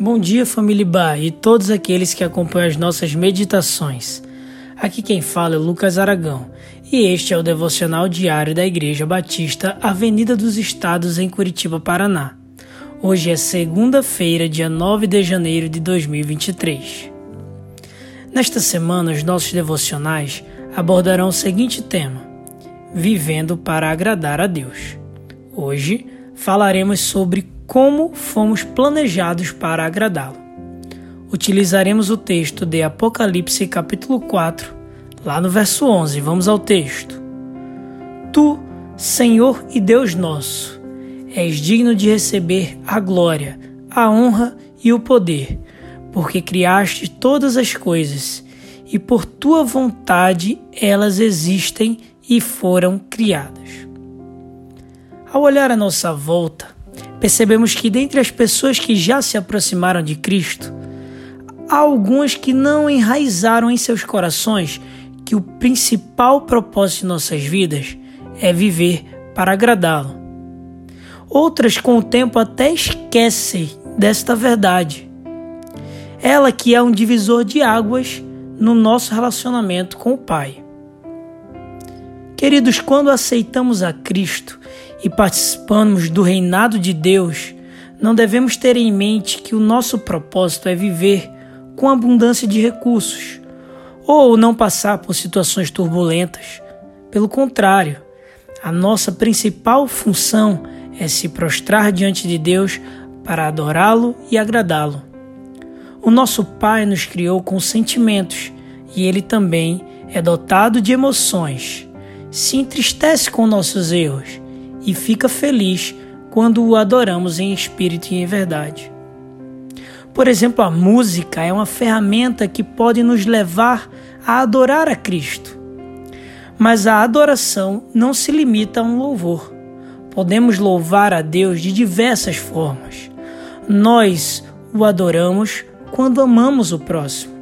Bom dia, família Bar e todos aqueles que acompanham as nossas meditações. Aqui quem fala é Lucas Aragão e este é o devocional diário da Igreja Batista Avenida dos Estados em Curitiba, Paraná. Hoje é segunda-feira, dia 9 de janeiro de 2023. Nesta semana, os nossos devocionais abordarão o seguinte tema: Vivendo para agradar a Deus. Hoje falaremos sobre como fomos planejados para agradá-lo. Utilizaremos o texto de Apocalipse capítulo 4, lá no verso 11. Vamos ao texto. Tu, Senhor e Deus nosso, és digno de receber a glória, a honra e o poder, porque criaste todas as coisas, e por tua vontade elas existem e foram criadas. Ao olhar à nossa volta, percebemos que dentre as pessoas que já se aproximaram de Cristo, há algumas que não enraizaram em seus corações que o principal propósito de nossas vidas é viver para agradá-lo. Outras, com o tempo, até esquecem desta verdade. Ela que é um divisor de águas no nosso relacionamento com o Pai. Queridos, quando aceitamos a Cristo e participamos do reinado de Deus, não devemos ter em mente que o nosso propósito é viver com abundância de recursos ou não passar por situações turbulentas. Pelo contrário, a nossa principal função é se prostrar diante de Deus para adorá-lo e agradá-lo. O nosso Pai nos criou com sentimentos e ele também é dotado de emoções. Se entristece com nossos erros e fica feliz quando o adoramos em espírito e em verdade. Por exemplo, a música é uma ferramenta que pode nos levar a adorar a Cristo. Mas a adoração não se limita a um louvor. Podemos louvar a Deus de diversas formas. Nós o adoramos quando amamos o próximo,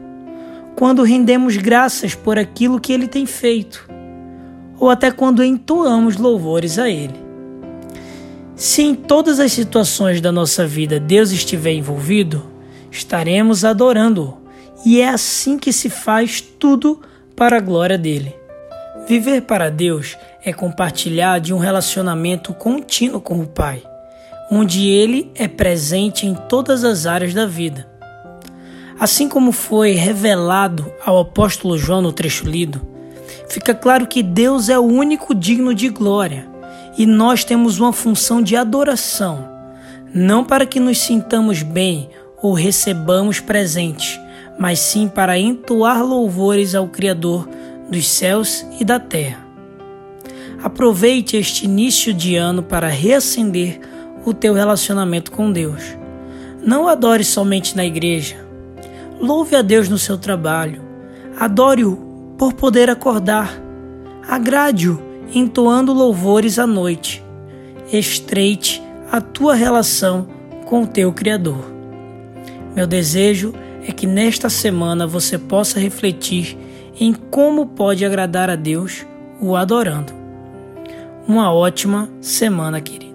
quando rendemos graças por aquilo que ele tem feito, ou até quando entoamos louvores a ele. Se em todas as situações da nossa vida Deus estiver envolvido, estaremos adorando-o, e é assim que se faz tudo para a glória dele. Viver para Deus é compartilhar de um relacionamento contínuo com o Pai, onde ele é presente em todas as áreas da vida. Assim como foi revelado ao apóstolo João no trecho lido, fica claro que Deus é o único digno de glória e nós temos uma função de adoração, não para que nos sintamos bem ou recebamos presentes, mas sim para entoar louvores ao Criador dos céus e da terra. Aproveite este início de ano para reacender o teu relacionamento com Deus. Não adore somente na igreja. Louve a Deus no seu trabalho. Adore-o por poder acordar. Agrade-o entoando louvores à noite. Estreite a tua relação com o teu Criador. Meu desejo é que nesta semana você possa refletir em como pode agradar a Deus o adorando. Uma ótima semana, querido.